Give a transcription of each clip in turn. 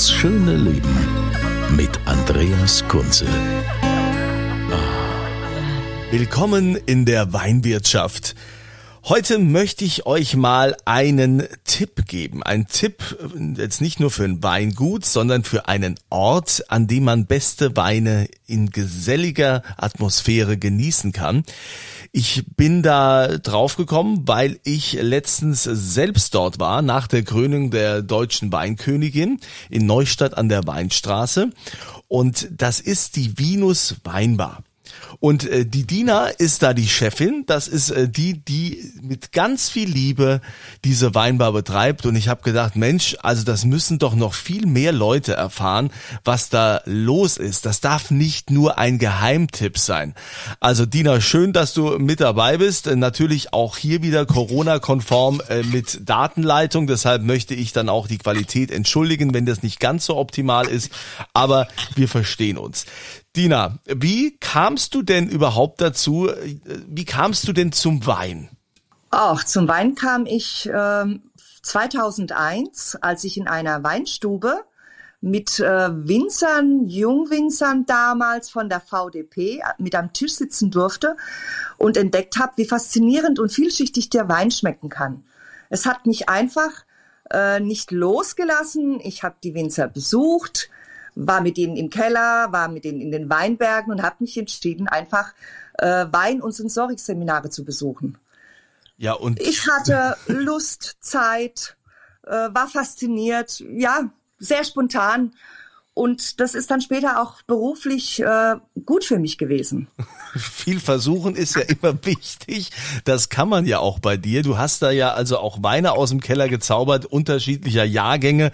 Das schöne Leben mit Andreas Kunze. Willkommen in der Weinwirtschaft. Heute möchte ich euch mal einen Tipp geben. Ein Tipp jetzt nicht nur für ein Weingut, sondern für einen Ort, an dem man beste Weine in geselliger Atmosphäre genießen kann. Ich bin da drauf gekommen, weil ich letztens selbst dort war, nach der Krönung der deutschen Weinkönigin in Neustadt an der Weinstraße. Und das ist die Venus Weinbar. Und äh, die Dina ist da die Chefin. Das ist äh, die, die mit ganz viel Liebe diese Weinbar betreibt. Und ich habe gedacht, Mensch, also das müssen doch noch viel mehr Leute erfahren, was da los ist. Das darf nicht nur ein Geheimtipp sein. Also Dina, schön, dass du mit dabei bist. Äh, natürlich auch hier wieder Corona-konform äh, mit Datenleitung. Deshalb möchte ich dann auch die Qualität entschuldigen, wenn das nicht ganz so optimal ist. Aber wir verstehen uns. Dina, wie kamst du denn überhaupt dazu? Wie kamst du denn zum Wein? Auch zum Wein kam ich äh, 2001, als ich in einer Weinstube mit äh, Winzern, Jungwinzern damals von der VDP mit am Tisch sitzen durfte und entdeckt habe, wie faszinierend und vielschichtig der Wein schmecken kann. Es hat mich einfach äh, nicht losgelassen. Ich habe die Winzer besucht, war mit denen im Keller, war mit denen in den Weinbergen und habe mich entschieden, einfach äh, Wein- und Sensorikseminare zu besuchen. Ja, und ich hatte Lust, Zeit, äh, war fasziniert, ja, sehr spontan und das ist dann später auch beruflich äh, gut für mich gewesen. Viel versuchen ist ja immer wichtig. Das kann man ja auch bei dir. Du hast da ja also auch Weine aus dem Keller gezaubert, unterschiedlicher Jahrgänge.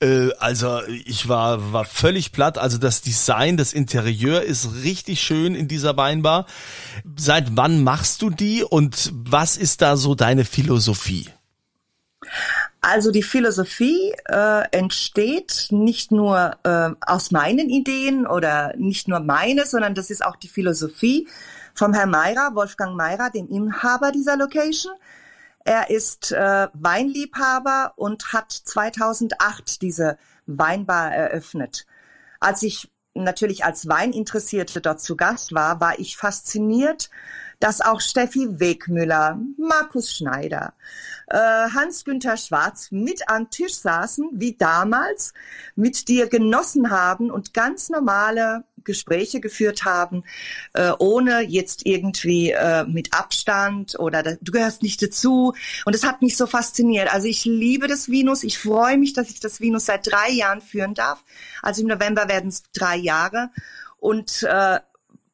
Äh, also ich war, war völlig platt. Also das Design, das Interieur ist richtig schön in dieser Weinbar. Seit wann machst du die und was ist da so deine Philosophie? Also die Philosophie äh, entsteht nicht nur äh, aus meinen Ideen oder nicht nur meine, sondern das ist auch die Philosophie vom Herrn Meirer, Wolfgang Meirer, dem Inhaber dieser Location. Er ist äh, Weinliebhaber und hat 2008 diese Weinbar eröffnet. Als ich natürlich als Weininteressierte dort zu Gast war, war ich fasziniert, dass auch Steffi Wegmüller, Markus Schneider, äh, Hans-Günther Schwarz mit am Tisch saßen, wie damals, mit dir genossen haben und ganz normale Gespräche geführt haben, äh, ohne jetzt irgendwie äh, mit Abstand oder da, du gehörst nicht dazu. Und es hat mich so fasziniert. Also ich liebe das Venus. Ich freue mich, dass ich das Venus seit drei Jahren führen darf. Also im November werden es drei Jahre. Und äh,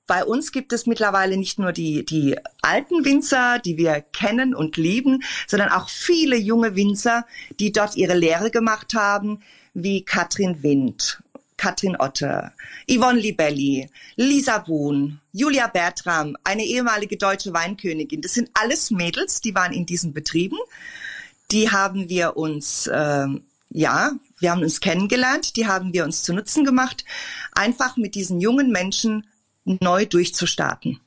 bei uns gibt es mittlerweile nicht nur die, die alten Winzer, die wir kennen und lieben, sondern auch viele junge Winzer, die dort ihre Lehre gemacht haben, wie Katrin Wind, Katrin Otte, Yvonne Libelli, Lisa Buhn, Julia Bertram, eine ehemalige deutsche Weinkönigin. Das sind alles Mädels, die waren in diesen Betrieben. Die haben wir uns, äh, ja, wir haben uns kennengelernt, die haben wir uns zu Nutzen gemacht, einfach mit diesen jungen Menschen neu durchzustarten.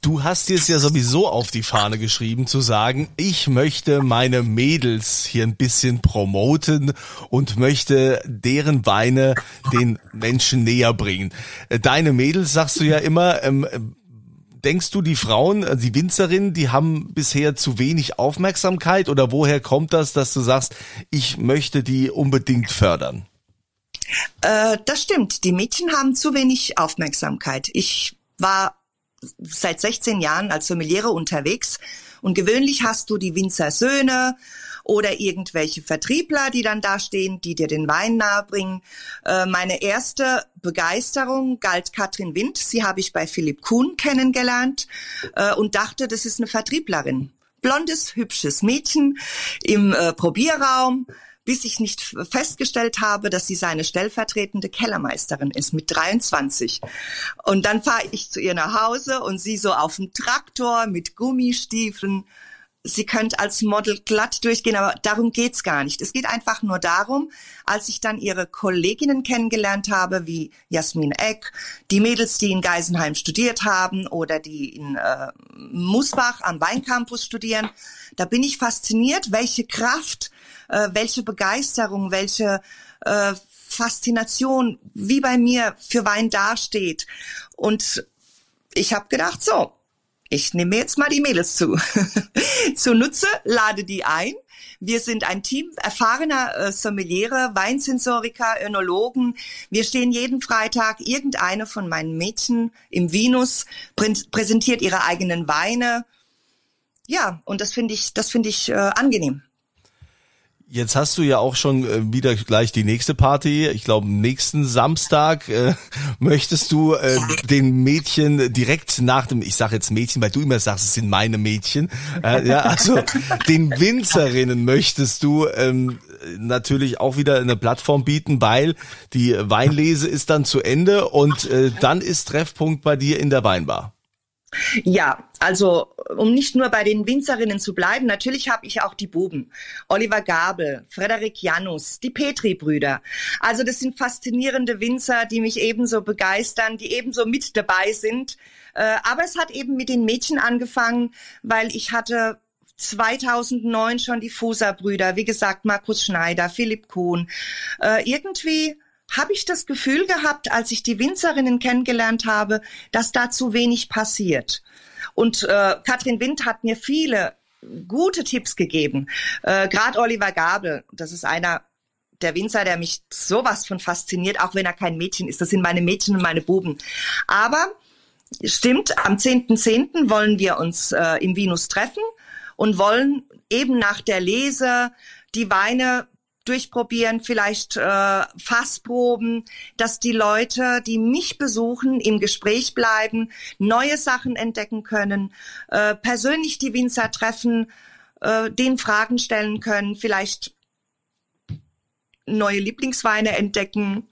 Du hast dir es ja sowieso auf die Fahne geschrieben, zu sagen, ich möchte meine Mädels hier ein bisschen promoten und möchte deren Weine den Menschen näher bringen. Deine Mädels, sagst du ja immer, ähm, denkst du, die Frauen, äh, die Winzerinnen, die haben bisher zu wenig Aufmerksamkeit oder woher kommt das, dass du sagst, ich möchte die unbedingt fördern? Äh, das stimmt. Die Mädchen haben zu wenig Aufmerksamkeit. Ich war seit 16 Jahren als Sommeliere unterwegs und gewöhnlich hast du die Winzersöhne oder irgendwelche Vertriebler, die dann da stehen, die dir den Wein nahebringen. Äh, meine erste Begeisterung galt Katrin Wind. Sie habe ich bei Philipp Kuhn kennengelernt äh, und dachte, das ist eine Vertrieblerin. Blondes, hübsches Mädchen im äh, Probierraum, bis ich nicht festgestellt habe, dass sie seine stellvertretende Kellermeisterin ist mit 23. Und dann fahre ich zu ihr nach Hause und sie so auf dem Traktor mit Gummistiefeln sie könnte als Model glatt durchgehen, aber darum geht's gar nicht. Es geht einfach nur darum, als ich dann ihre Kolleginnen kennengelernt habe, wie Jasmin Eck, die Mädels, die in Geisenheim studiert haben oder die in äh, Musbach am Weincampus studieren, da bin ich fasziniert, welche Kraft, äh, welche Begeisterung, welche äh, Faszination, wie bei mir für Wein dasteht. Und ich habe gedacht, so, ich nehme jetzt mal die Mädels zu. Zunutze, lade die ein. Wir sind ein Team erfahrener äh, Sommeliere, Weinsensoriker, Önologen. Wir stehen jeden Freitag. Irgendeine von meinen Mädchen im Venus prä präsentiert ihre eigenen Weine. Ja, und das finde ich, das finde ich äh, angenehm. Jetzt hast du ja auch schon äh, wieder gleich die nächste Party. Ich glaube, nächsten Samstag äh, möchtest du äh, den Mädchen direkt nach dem, ich sage jetzt Mädchen, weil du immer sagst, es sind meine Mädchen. Äh, ja, also den Winzerinnen möchtest du ähm, natürlich auch wieder eine Plattform bieten, weil die Weinlese ist dann zu Ende und äh, dann ist Treffpunkt bei dir in der Weinbar. Ja, also um nicht nur bei den Winzerinnen zu bleiben, natürlich habe ich auch die Buben. Oliver Gabel, Frederik Janus, die Petri-Brüder. Also das sind faszinierende Winzer, die mich ebenso begeistern, die ebenso mit dabei sind. Äh, aber es hat eben mit den Mädchen angefangen, weil ich hatte 2009 schon die Fuser-Brüder, wie gesagt, Markus Schneider, Philipp Kuhn. Äh, irgendwie habe ich das Gefühl gehabt, als ich die Winzerinnen kennengelernt habe, dass da zu wenig passiert. Und äh, Katrin Wind hat mir viele gute Tipps gegeben. Äh, Gerade Oliver Gabel, das ist einer der Winzer, der mich sowas von fasziniert, auch wenn er kein Mädchen ist. Das sind meine Mädchen und meine Buben. Aber stimmt, am 10.10. .10. wollen wir uns äh, im Venus treffen und wollen eben nach der Lese die Weine durchprobieren, vielleicht äh, Fassproben, dass die Leute, die mich besuchen, im Gespräch bleiben, neue Sachen entdecken können, äh, persönlich die Winzer treffen, äh, den Fragen stellen können, vielleicht neue Lieblingsweine entdecken.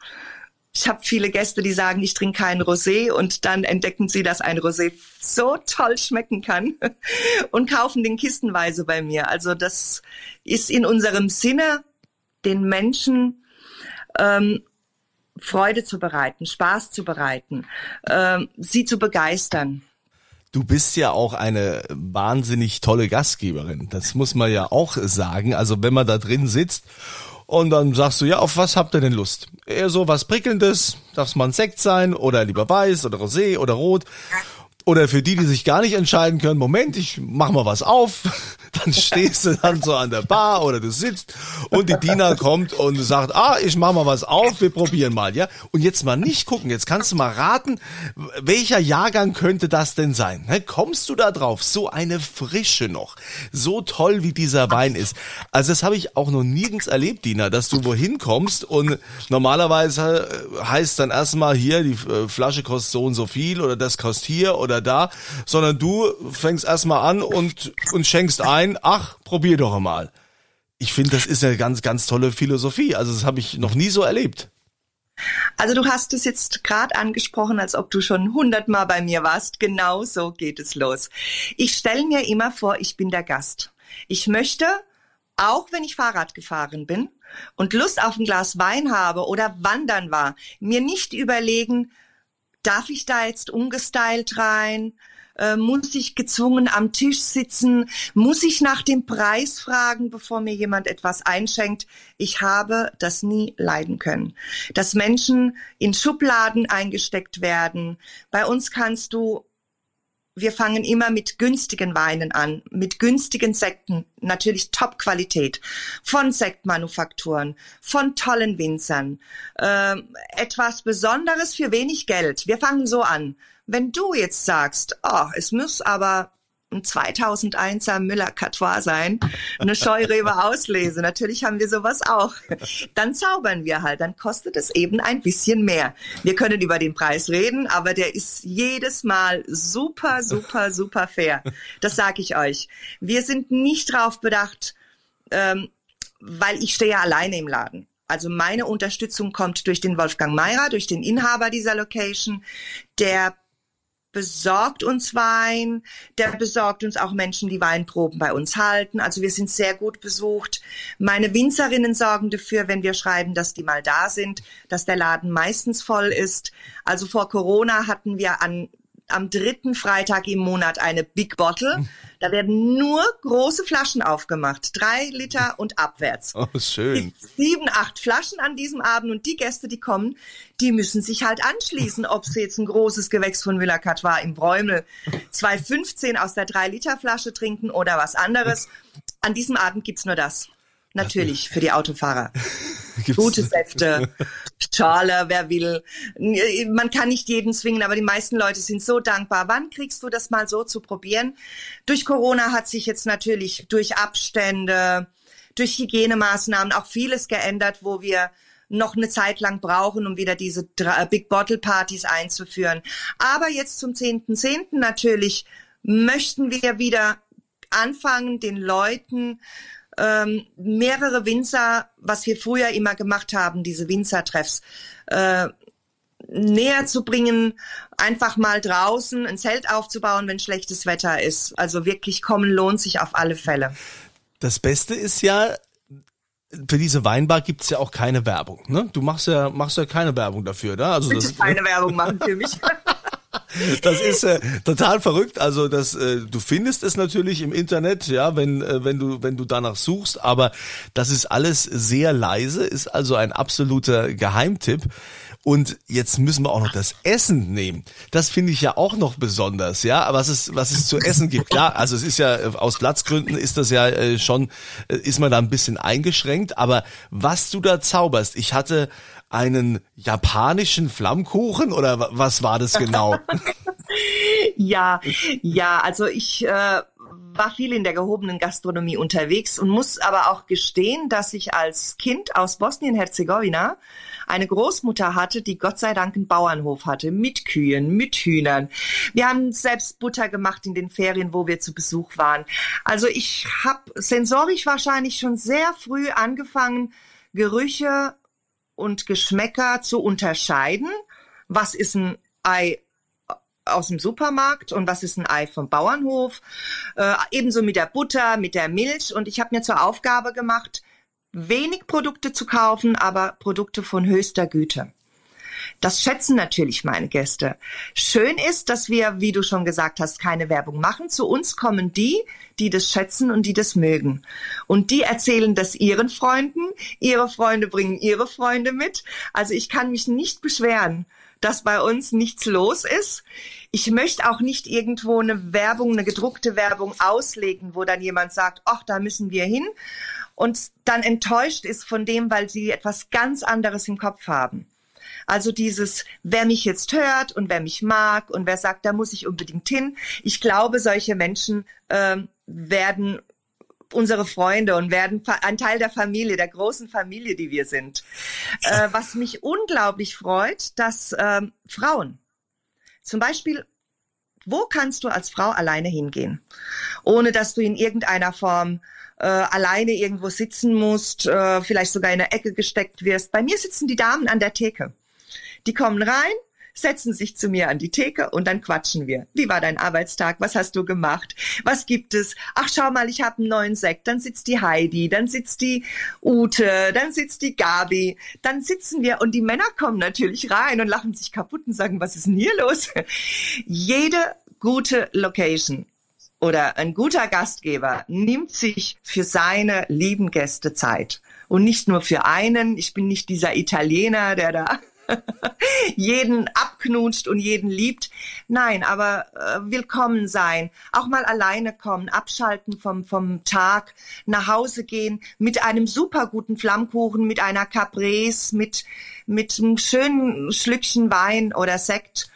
Ich habe viele Gäste, die sagen, ich trinke keinen Rosé und dann entdecken sie, dass ein Rosé so toll schmecken kann und kaufen den kistenweise bei mir. Also das ist in unserem Sinne den Menschen ähm, Freude zu bereiten, Spaß zu bereiten, ähm, sie zu begeistern. Du bist ja auch eine wahnsinnig tolle Gastgeberin. Das muss man ja auch sagen. Also wenn man da drin sitzt und dann sagst du, ja, auf was habt ihr denn Lust? Eher so was Prickelndes, darf es mal ein Sekt sein oder lieber weiß oder Rosé oder Rot. Oder für die, die sich gar nicht entscheiden können, Moment, ich mach mal was auf, dann stehst du dann so an der Bar oder du sitzt und die Diener kommt und sagt, ah, ich mach mal was auf, wir probieren mal, ja. Und jetzt mal nicht gucken, jetzt kannst du mal raten, welcher Jahrgang könnte das denn sein? Ne? Kommst du da drauf? So eine Frische noch, so toll wie dieser Wein ist. Also das habe ich auch noch nirgends erlebt, Dina, dass du wohin kommst und normalerweise äh, heißt dann erstmal hier, die äh, Flasche kostet so und so viel oder das kostet hier oder da, sondern du fängst erstmal an und, und schenkst ein, ach, probier doch mal. Ich finde, das ist eine ganz, ganz tolle Philosophie. Also das habe ich noch nie so erlebt. Also du hast es jetzt gerade angesprochen, als ob du schon hundertmal bei mir warst. Genau so geht es los. Ich stelle mir immer vor, ich bin der Gast. Ich möchte, auch wenn ich Fahrrad gefahren bin und Lust auf ein Glas Wein habe oder wandern war, mir nicht überlegen, darf ich da jetzt umgestylt rein? Äh, muss ich gezwungen am Tisch sitzen? Muss ich nach dem Preis fragen, bevor mir jemand etwas einschenkt? Ich habe das nie leiden können. Dass Menschen in Schubladen eingesteckt werden. Bei uns kannst du wir fangen immer mit günstigen Weinen an, mit günstigen Sekten, natürlich Top-Qualität, von Sektmanufakturen, von tollen Winzern, äh, etwas Besonderes für wenig Geld. Wir fangen so an. Wenn du jetzt sagst, oh, es muss aber ein 2001er Müller Catois sein, eine Scheurebe auslese. Natürlich haben wir sowas auch. Dann zaubern wir halt, dann kostet es eben ein bisschen mehr. Wir können über den Preis reden, aber der ist jedes Mal super, super, super fair. Das sage ich euch. Wir sind nicht drauf bedacht, ähm, weil ich stehe ja alleine im Laden. Also meine Unterstützung kommt durch den Wolfgang Meirer, durch den Inhaber dieser Location, der besorgt uns Wein, der besorgt uns auch Menschen, die Weinproben bei uns halten. Also wir sind sehr gut besucht. Meine Winzerinnen sorgen dafür, wenn wir schreiben, dass die mal da sind, dass der Laden meistens voll ist. Also vor Corona hatten wir an am dritten Freitag im Monat eine Big Bottle. Da werden nur große Flaschen aufgemacht. Drei Liter und abwärts. Oh, schön. Sieben, acht Flaschen an diesem Abend und die Gäste, die kommen, die müssen sich halt anschließen, ob sie jetzt ein großes Gewächs von Villa Catois im Bräumel 2,15 aus der 3-Liter-Flasche trinken oder was anderes. An diesem Abend gibt's nur das. Natürlich, für die Autofahrer. Gute Säfte, Schale, wer will. Man kann nicht jeden zwingen, aber die meisten Leute sind so dankbar. Wann kriegst du das mal so zu probieren? Durch Corona hat sich jetzt natürlich durch Abstände, durch Hygienemaßnahmen auch vieles geändert, wo wir noch eine Zeit lang brauchen, um wieder diese Big Bottle Partys einzuführen. Aber jetzt zum 10.10. .10. natürlich möchten wir wieder anfangen, den Leuten ähm, mehrere Winzer, was wir früher immer gemacht haben, diese Winzertreffs, äh, näher zu bringen, einfach mal draußen ein Zelt aufzubauen, wenn schlechtes Wetter ist. Also wirklich kommen lohnt sich auf alle Fälle. Das Beste ist ja, für diese Weinbar gibt's ja auch keine Werbung. Ne? Du machst ja, machst ja keine Werbung dafür, ne? Also Bitte keine Werbung machen für mich. Das ist äh, total verrückt. Also das, äh, du findest es natürlich im Internet, ja, wenn äh, wenn du wenn du danach suchst, aber das ist alles sehr leise, ist also ein absoluter Geheimtipp. Und jetzt müssen wir auch noch das Essen nehmen. Das finde ich ja auch noch besonders, ja, was es, was es zu essen gibt. Klar, also es ist ja, äh, aus Platzgründen ist das ja äh, schon, äh, ist man da ein bisschen eingeschränkt, aber was du da zauberst, ich hatte einen japanischen Flammkuchen oder was war das genau? ja, ja, also ich äh, war viel in der gehobenen Gastronomie unterwegs und muss aber auch gestehen, dass ich als Kind aus Bosnien-Herzegowina eine Großmutter hatte, die Gott sei Dank einen Bauernhof hatte, mit Kühen, mit Hühnern. Wir haben selbst Butter gemacht in den Ferien, wo wir zu Besuch waren. Also ich habe sensorisch wahrscheinlich schon sehr früh angefangen, Gerüche und Geschmäcker zu unterscheiden. Was ist ein Ei aus dem Supermarkt und was ist ein Ei vom Bauernhof. Äh, ebenso mit der Butter, mit der Milch. Und ich habe mir zur Aufgabe gemacht, wenig Produkte zu kaufen, aber Produkte von höchster Güte. Das schätzen natürlich meine Gäste. Schön ist, dass wir, wie du schon gesagt hast, keine Werbung machen. Zu uns kommen die, die das schätzen und die das mögen. Und die erzählen das ihren Freunden. Ihre Freunde bringen ihre Freunde mit. Also ich kann mich nicht beschweren dass bei uns nichts los ist. Ich möchte auch nicht irgendwo eine Werbung, eine gedruckte Werbung auslegen, wo dann jemand sagt, ach, da müssen wir hin und dann enttäuscht ist von dem, weil sie etwas ganz anderes im Kopf haben. Also dieses, wer mich jetzt hört und wer mich mag und wer sagt, da muss ich unbedingt hin. Ich glaube, solche Menschen äh, werden unsere Freunde und werden ein Teil der Familie, der großen Familie, die wir sind. Äh, was mich unglaublich freut, dass äh, Frauen, zum Beispiel, wo kannst du als Frau alleine hingehen, ohne dass du in irgendeiner Form äh, alleine irgendwo sitzen musst, äh, vielleicht sogar in der Ecke gesteckt wirst. Bei mir sitzen die Damen an der Theke. Die kommen rein, setzen sich zu mir an die Theke und dann quatschen wir. Wie war dein Arbeitstag? Was hast du gemacht? Was gibt es? Ach, schau mal, ich habe einen neuen Sekt. Dann sitzt die Heidi, dann sitzt die Ute, dann sitzt die Gabi. Dann sitzen wir und die Männer kommen natürlich rein und lachen sich kaputt und sagen, was ist denn hier los? Jede gute Location oder ein guter Gastgeber nimmt sich für seine lieben Gäste Zeit. Und nicht nur für einen. Ich bin nicht dieser Italiener, der da jeden abknutscht und jeden liebt. Nein, aber äh, willkommen sein, auch mal alleine kommen, abschalten vom, vom Tag, nach Hause gehen mit einem super guten Flammkuchen, mit einer Caprese, mit, mit einem schönen Schlückchen Wein oder Sekt.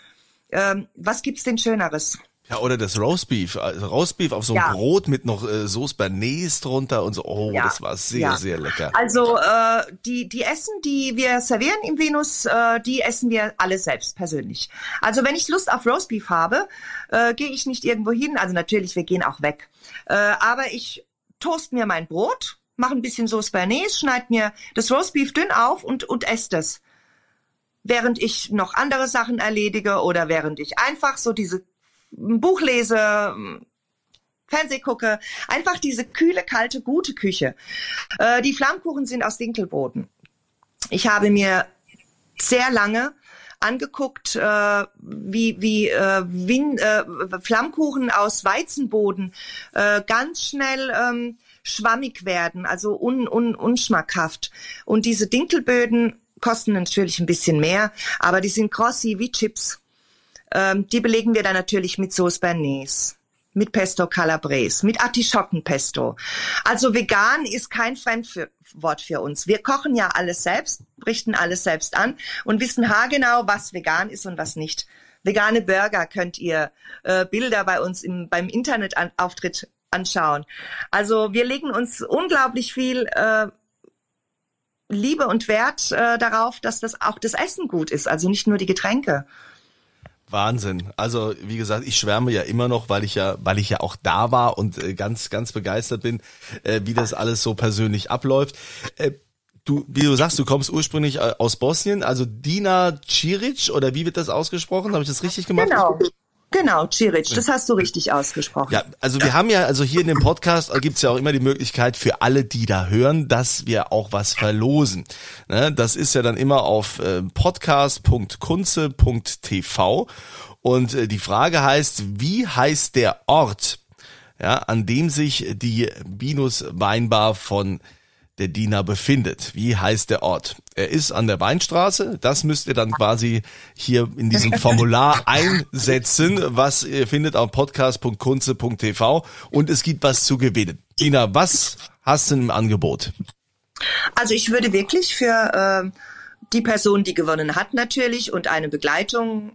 Ähm, was gibt's denn Schöneres? Ja, oder das Roastbeef. Also Roastbeef auf so einem Ja. Brot mit noch äh, Sauce Bernays drunter und so. Oh, Ja, das war sehr, ja. sehr lecker. Also äh, die, die Essen, die wir servieren im Venus, äh, die essen wir alle selbst persönlich. Also wenn ich Lust auf Roastbeef habe, äh, gehe ich nicht irgendwo hin. Also natürlich, wir gehen auch weg. Äh, aber ich toast mir mein Brot, mache ein bisschen Sauce Bernays, schneide mir das Roastbeef dünn auf und, und esse das. Während ich noch andere Sachen erledige oder während ich einfach so diese Buch lese, Fernseh gucke, einfach diese kühle, kalte, gute Küche. Äh, die Flammkuchen sind aus Dinkelboden. Ich habe mir sehr lange angeguckt, äh, wie, wie äh, Win, äh, Flammkuchen aus Weizenboden äh, ganz schnell ähm, schwammig werden, also un, un, unschmackhaft. Und diese Dinkelböden kosten natürlich ein bisschen mehr, aber die sind grossi wie Chips. Ähm, die belegen wir dann natürlich mit Sauce Bernays, mit Pesto Calabrese, mit Artischockenpesto. Also vegan ist kein Fremdwort für uns. Wir kochen ja alles selbst, richten alles selbst an und wissen haargenau, was vegan ist und was nicht. Vegane Burger könnt ihr äh, Bilder bei uns im, beim Internetauftritt anschauen. Also wir legen uns unglaublich viel äh, Liebe und Wert äh, darauf, dass das auch das Essen gut ist, also nicht nur die Getränke. Wahnsinn. Also wie gesagt, ich schwärme ja immer noch, weil ich ja, weil ich ja auch da war und äh, ganz, ganz begeistert bin, äh, wie das alles so persönlich abläuft. Äh, du, wie du sagst, du kommst ursprünglich äh, aus Bosnien, also Dina Ciric oder wie wird das ausgesprochen? Habe ich das richtig gemacht? Genau. Genau, Ciric, das hast du richtig ausgesprochen. Ja, also wir haben ja, also hier in dem Podcast gibt's ja auch immer die Möglichkeit für alle, die da hören, dass wir auch was verlosen. Ne, das ist ja dann immer auf äh, podcast.kunze.tv und äh, die Frage heißt, wie heißt der Ort, ja, an dem sich die Binus Weinbar von der Dina befindet. Wie heißt der Ort? Er ist an der Weinstraße. Das müsst ihr dann quasi hier in diesem Formular einsetzen, was ihr findet auf podcast.kunze.tv und es gibt was zu gewinnen. Dina, was hast du im Angebot? Also ich würde wirklich für äh, die Person, die gewonnen hat natürlich und eine Begleitung,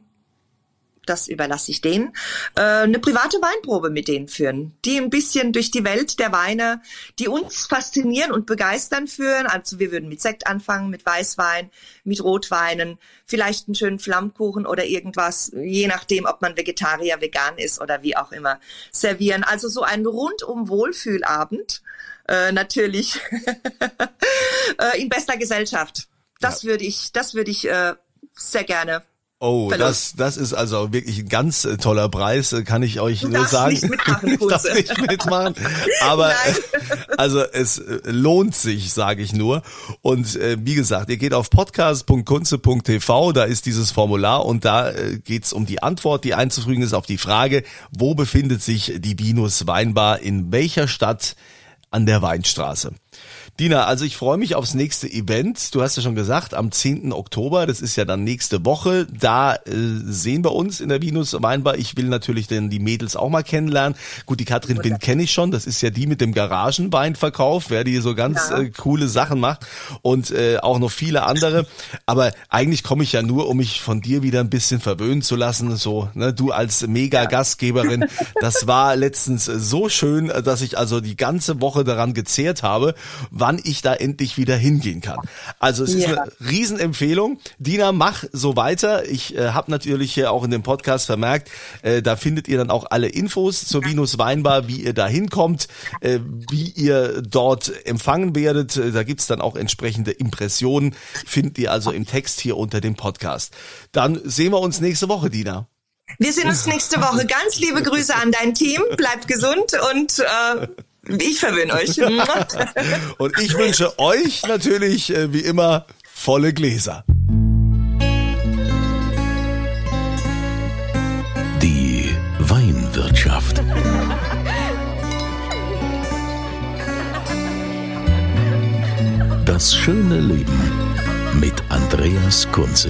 das überlasse ich denen, äh, eine private Weinprobe mit denen führen, die ein bisschen durch die Welt der Weine, die uns faszinieren und begeistern führen. Also wir würden mit Sekt anfangen, mit Weißwein, mit Rotweinen, vielleicht einen schönen Flammkuchen oder irgendwas, je nachdem, ob man Vegetarier, vegan ist oder wie auch immer, servieren. Also so ein rundum Wohlfühlabend, äh, natürlich äh, in bester Gesellschaft. Das würde ich, das würde ich äh, sehr gerne Oh, Verlust. das, das ist also wirklich ein ganz äh, toller Preis, äh, kann ich euch Du nur sagen. nicht mitmachen, ich darf nicht mitmachen, aber Nein. äh, also es lohnt sich, sage ich nur. Und äh, wie gesagt, ihr geht auf podcast.kunze.tv, da ist dieses Formular und da äh, geht's um die Antwort, die einzufügen ist auf die Frage, wo befindet sich die Venus Weinbar, in welcher Stadt an der Weinstraße? Dina, also ich freue mich aufs nächste Event. Du hast ja schon gesagt, am 10. Oktober, das ist ja dann nächste Woche. Da äh, sehen wir uns in der Venus Weinbar. Ich will natürlich denn die Mädels auch mal kennenlernen. Gut, die Katrin Wind kenne ich schon. Das ist ja die mit dem Garagenweinverkauf, wer die so ganz Ja. äh, coole Sachen macht und äh, auch noch viele andere. Aber eigentlich komme ich ja nur, um mich von dir wieder ein bisschen verwöhnen zu lassen. So, ne, du als Mega-Gastgeberin. Das war letztens so schön, dass ich also die ganze Woche daran gezehrt habe, wann ich da endlich wieder hingehen kann. Also es ist Ja. eine Riesenempfehlung. Dina, mach so weiter. Ich äh, habe natürlich hier auch in dem Podcast vermerkt, äh, da findet ihr dann auch alle Infos zur Venus Weinbar, wie ihr da hinkommt, äh, wie ihr dort empfangen werdet. Äh, Da gibt's dann auch entsprechende Impressionen, findet ihr also im Text hier unter dem Podcast. Dann sehen wir uns nächste Woche, Dina. Wir sehen uns nächste Woche. Ganz liebe Grüße an dein Team. Bleibt gesund und äh, ich verwöhne euch. Und ich wünsche euch natürlich, äh, wie immer, volle Gläser. Die Weinwirtschaft. Das schöne Leben mit Andreas Kunze.